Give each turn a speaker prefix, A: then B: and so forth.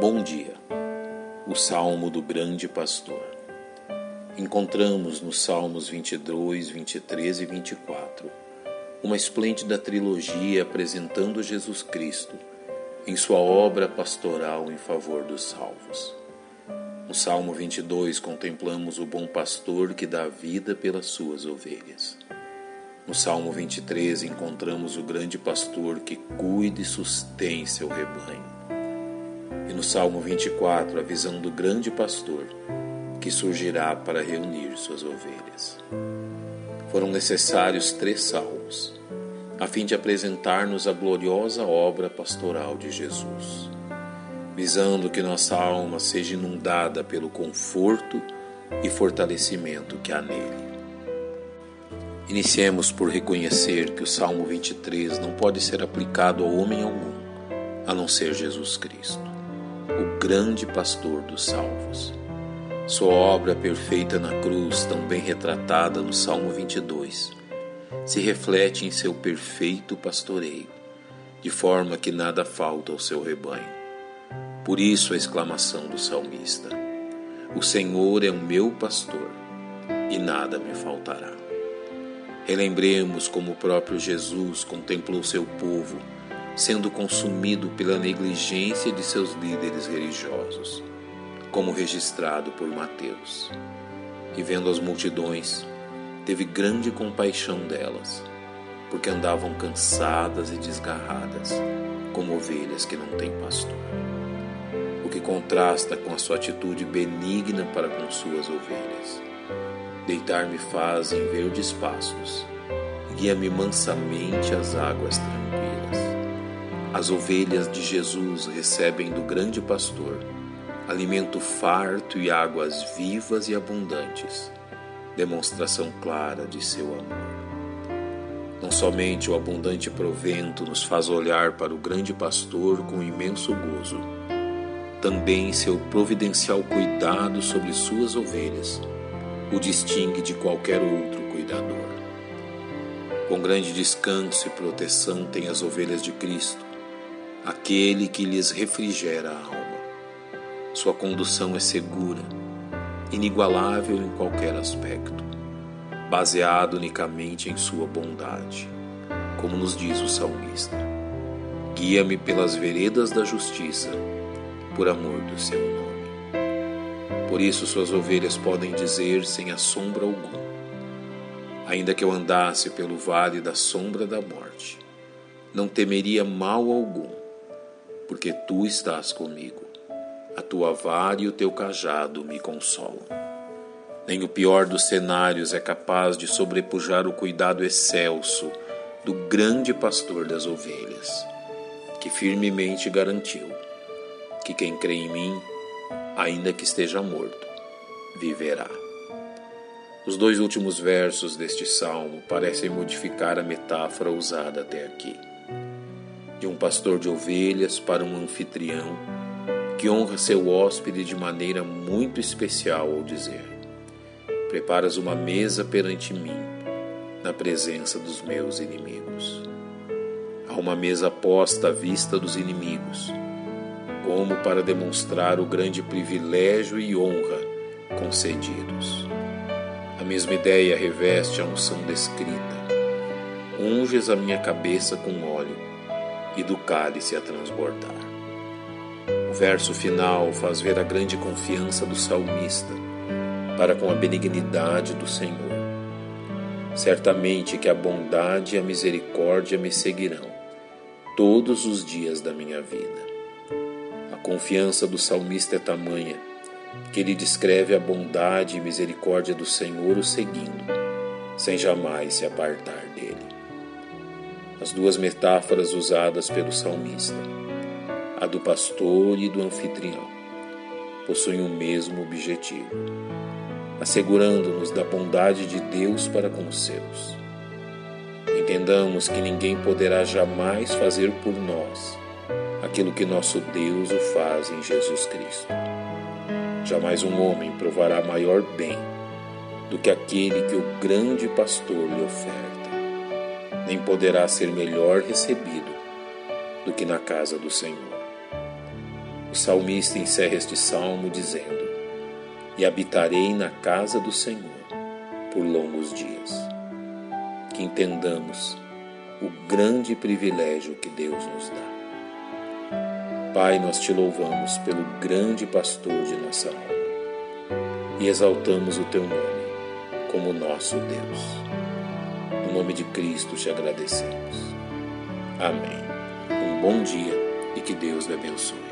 A: Bom dia. O Salmo do Grande Pastor. Encontramos nos Salmos 22, 23 e 24 uma esplêndida trilogia apresentando Jesus Cristo em sua obra pastoral em favor dos salvos. No Salmo 22 contemplamos o bom pastor que dá vida pelas suas ovelhas. No Salmo 23 encontramos o grande pastor que cuida e sustém seu rebanho. E no Salmo 24, a visão do grande pastor que surgirá para reunir suas ovelhas. Foram necessários três salmos, a fim de apresentar-nos a gloriosa obra pastoral de Jesus, visando que nossa alma seja inundada pelo conforto e fortalecimento que há nele. Iniciemos por reconhecer que o Salmo 23 não pode ser aplicado a homem algum, a não ser Jesus Cristo o grande pastor dos salvos. Sua obra perfeita na cruz, tão bem retratada no Salmo 22, se reflete em seu perfeito pastoreio, de forma que nada falta ao seu rebanho. Por isso a exclamação do salmista: O Senhor é o meu pastor, e nada me faltará. Relembremos como o próprio Jesus contemplou seu povo sendo consumido pela negligência de seus líderes religiosos, como registrado por Mateus. E vendo as multidões, teve grande compaixão delas, porque andavam cansadas e desgarradas, como ovelhas que não têm pastor. O que contrasta com a sua atitude benigna para com suas ovelhas. Deitar-me faz em verdes pastos, guia-me mansamente às águas tranquilas. As ovelhas de Jesus recebem do grande pastor alimento farto e águas vivas e abundantes, demonstração clara de seu amor. Não somente o abundante provento nos faz olhar para o grande pastor com imenso gozo, também seu providencial cuidado sobre suas ovelhas o distingue de qualquer outro cuidador. Com grande descanso e proteção tem as ovelhas de Cristo, aquele que lhes refrigera a alma. Sua condução é segura, inigualável em qualquer aspecto, baseado unicamente em sua bondade, como nos diz o salmista. Guia-me pelas veredas da justiça, por amor do seu nome. Por isso suas ovelhas podem dizer sem assombro algum: Ainda que eu andasse pelo vale da sombra da morte, não temeria mal algum porque tu estás comigo. A tua vara e o teu cajado me consolam. Nem o pior dos cenários é capaz de sobrepujar o cuidado excelso do grande pastor das ovelhas, que firmemente garantiu que quem crê em mim, ainda que esteja morto, viverá. Os dois últimos versos deste salmo parecem modificar a metáfora usada até aqui de um pastor de ovelhas para um anfitrião que honra seu hóspede de maneira muito especial ao dizer: Preparas uma mesa perante mim, na presença dos meus inimigos. Há uma mesa posta à vista dos inimigos, como para demonstrar o grande privilégio e honra concedidos. A mesma ideia reveste a unção descrita. Unges a minha cabeça com óleo e do cálice a transbordar. O verso final faz ver a grande confiança do salmista para com a benignidade do Senhor. Certamente que a bondade e a misericórdia me seguirão todos os dias da minha vida. A confiança do salmista é tamanha que ele descreve a bondade e misericórdia do Senhor o seguindo, sem jamais se apartar as duas metáforas usadas pelo salmista, a do pastor e do anfitrião, possuem o mesmo objetivo, assegurando-nos da bondade de Deus para com os seus. Entendamos que ninguém poderá jamais fazer por nós aquilo que nosso Deus o faz em Jesus Cristo. Jamais um homem provará maior bem do que aquele que o grande pastor lhe oferta nem poderá ser melhor recebido do que na casa do Senhor. O salmista encerra este salmo dizendo: E habitarei na casa do Senhor por longos dias. Que entendamos o grande privilégio que Deus nos dá. Pai, nós te louvamos pelo grande pastor de nossa alma e exaltamos o teu nome como nosso Deus. No nome de Cristo te agradecemos. Amém. Um bom dia e que Deus lhe abençoe.